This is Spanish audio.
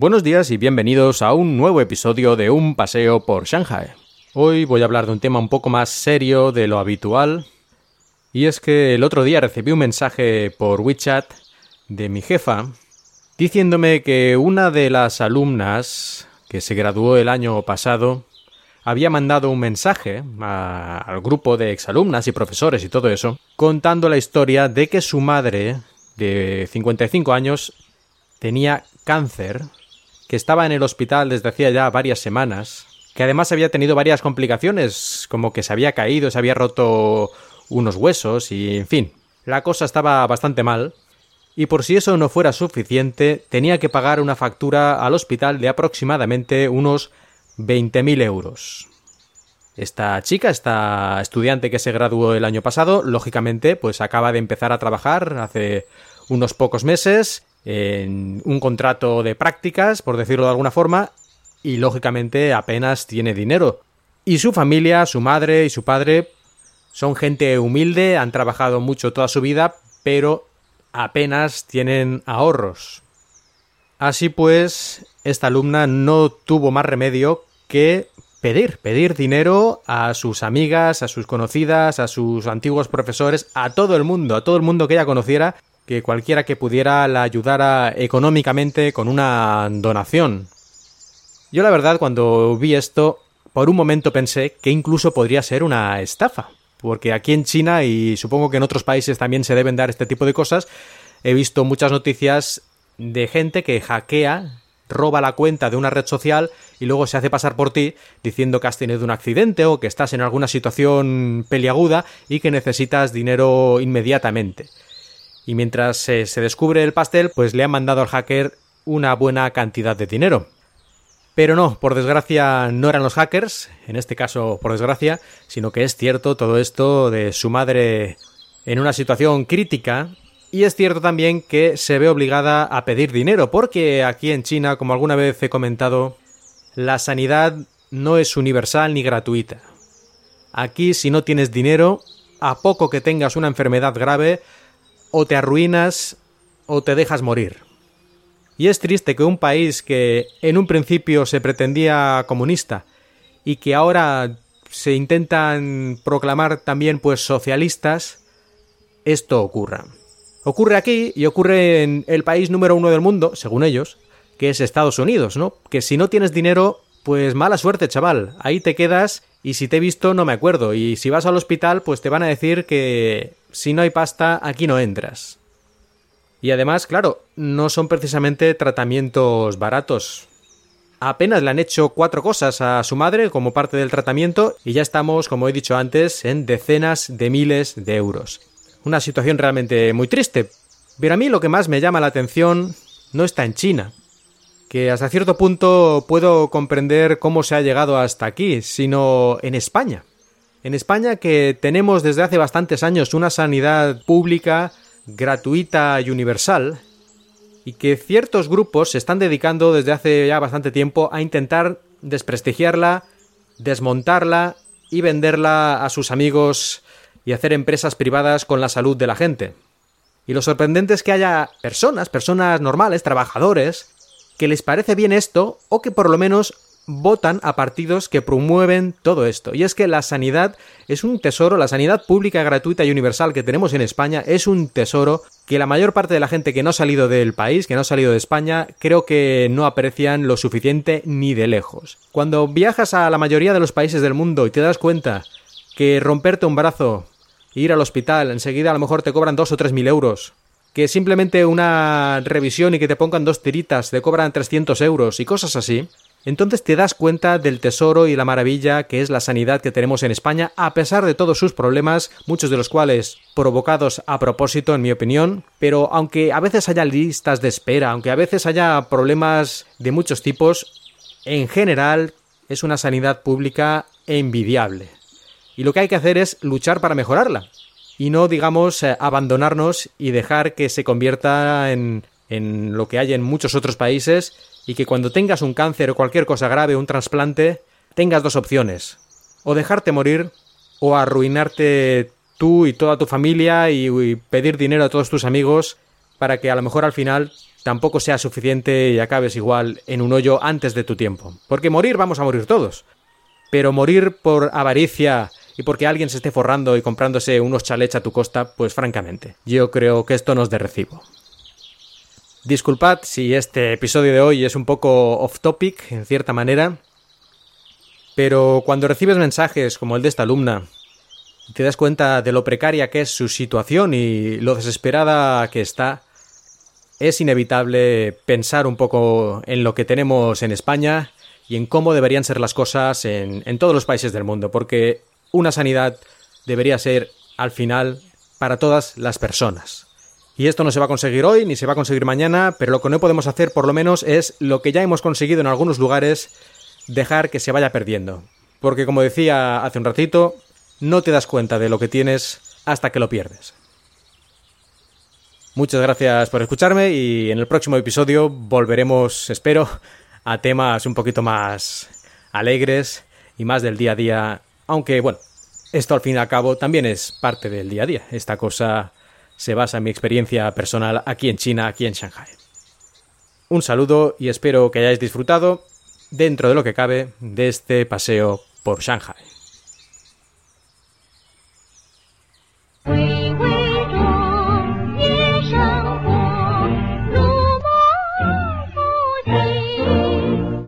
Buenos días y bienvenidos a un nuevo episodio de Un paseo por Shanghai. Hoy voy a hablar de un tema un poco más serio de lo habitual, y es que el otro día recibí un mensaje por WeChat de mi jefa diciéndome que una de las alumnas que se graduó el año pasado había mandado un mensaje al grupo de exalumnas y profesores y todo eso, contando la historia de que su madre, de 55 años, tenía cáncer que estaba en el hospital desde hacía ya varias semanas, que además había tenido varias complicaciones, como que se había caído, se había roto unos huesos y, en fin, la cosa estaba bastante mal, y por si eso no fuera suficiente, tenía que pagar una factura al hospital de aproximadamente unos 20.000 euros. Esta chica, esta estudiante que se graduó el año pasado, lógicamente, pues acaba de empezar a trabajar hace unos pocos meses en un contrato de prácticas, por decirlo de alguna forma, y lógicamente apenas tiene dinero. Y su familia, su madre y su padre son gente humilde, han trabajado mucho toda su vida, pero apenas tienen ahorros. Así pues, esta alumna no tuvo más remedio que pedir, pedir dinero a sus amigas, a sus conocidas, a sus antiguos profesores, a todo el mundo, a todo el mundo que ella conociera, que cualquiera que pudiera la ayudara económicamente con una donación. Yo la verdad cuando vi esto, por un momento pensé que incluso podría ser una estafa, porque aquí en China y supongo que en otros países también se deben dar este tipo de cosas, he visto muchas noticias de gente que hackea, roba la cuenta de una red social y luego se hace pasar por ti diciendo que has tenido un accidente o que estás en alguna situación peliaguda y que necesitas dinero inmediatamente y mientras se descubre el pastel, pues le han mandado al hacker una buena cantidad de dinero. Pero no, por desgracia no eran los hackers, en este caso por desgracia, sino que es cierto todo esto de su madre en una situación crítica y es cierto también que se ve obligada a pedir dinero, porque aquí en China, como alguna vez he comentado, la sanidad no es universal ni gratuita. Aquí si no tienes dinero, a poco que tengas una enfermedad grave, o te arruinas o te dejas morir. Y es triste que un país que en un principio se pretendía comunista y que ahora se intentan proclamar también pues socialistas, esto ocurra. Ocurre aquí y ocurre en el país número uno del mundo, según ellos, que es Estados Unidos, ¿no? Que si no tienes dinero, pues mala suerte, chaval. Ahí te quedas y si te he visto no me acuerdo. Y si vas al hospital, pues te van a decir que si no hay pasta, aquí no entras. Y además, claro, no son precisamente tratamientos baratos. Apenas le han hecho cuatro cosas a su madre como parte del tratamiento y ya estamos, como he dicho antes, en decenas de miles de euros. Una situación realmente muy triste. Pero a mí lo que más me llama la atención no está en China, que hasta cierto punto puedo comprender cómo se ha llegado hasta aquí, sino en España. En España que tenemos desde hace bastantes años una sanidad pública, gratuita y universal, y que ciertos grupos se están dedicando desde hace ya bastante tiempo a intentar desprestigiarla, desmontarla y venderla a sus amigos y hacer empresas privadas con la salud de la gente. Y lo sorprendente es que haya personas, personas normales, trabajadores, que les parece bien esto o que por lo menos votan a partidos que promueven todo esto. Y es que la sanidad es un tesoro, la sanidad pública, gratuita y universal que tenemos en España es un tesoro que la mayor parte de la gente que no ha salido del país, que no ha salido de España, creo que no aprecian lo suficiente ni de lejos. Cuando viajas a la mayoría de los países del mundo y te das cuenta que romperte un brazo, ir al hospital, enseguida a lo mejor te cobran dos o tres mil euros, que simplemente una revisión y que te pongan dos tiritas te cobran 300 euros y cosas así, entonces te das cuenta del tesoro y la maravilla que es la sanidad que tenemos en España, a pesar de todos sus problemas, muchos de los cuales provocados a propósito, en mi opinión, pero aunque a veces haya listas de espera, aunque a veces haya problemas de muchos tipos, en general es una sanidad pública envidiable. Y lo que hay que hacer es luchar para mejorarla. Y no, digamos, eh, abandonarnos y dejar que se convierta en, en lo que hay en muchos otros países y que cuando tengas un cáncer o cualquier cosa grave, un trasplante, tengas dos opciones. O dejarte morir o arruinarte tú y toda tu familia y, pedir dinero a todos tus amigos para que a lo mejor al final tampoco sea suficiente y acabes igual en un hoyo antes de tu tiempo. Porque morir vamos a morir todos. Pero morir por avaricia y porque alguien se esté forrando y comprándose unos chalets a tu costa, pues francamente, yo creo que esto no es de recibo. Disculpad si este episodio de hoy es un poco off topic, en cierta manera, pero cuando recibes mensajes como el de esta alumna, te das cuenta de lo precaria que es su situación y lo desesperada que está, es inevitable pensar un poco en lo que tenemos en España y en cómo deberían ser las cosas en, en todos los países del mundo, porque una sanidad debería ser, al final, para todas las personas. Y esto no se va a conseguir hoy ni se va a conseguir mañana, pero lo que no podemos hacer por lo menos es lo que ya hemos conseguido en algunos lugares, dejar que se vaya perdiendo. Porque como decía hace un ratito, no te das cuenta de lo que tienes hasta que lo pierdes. Muchas gracias por escucharme y en el próximo episodio volveremos, espero, a temas un poquito más alegres y más del día a día, aunque bueno, esto al fin y al cabo también es parte del día a día. Esta cosa se basa en mi experiencia personal aquí en China, aquí en Shanghai. Un saludo y espero que hayáis disfrutado, dentro de lo que cabe, de este paseo por Shanghai.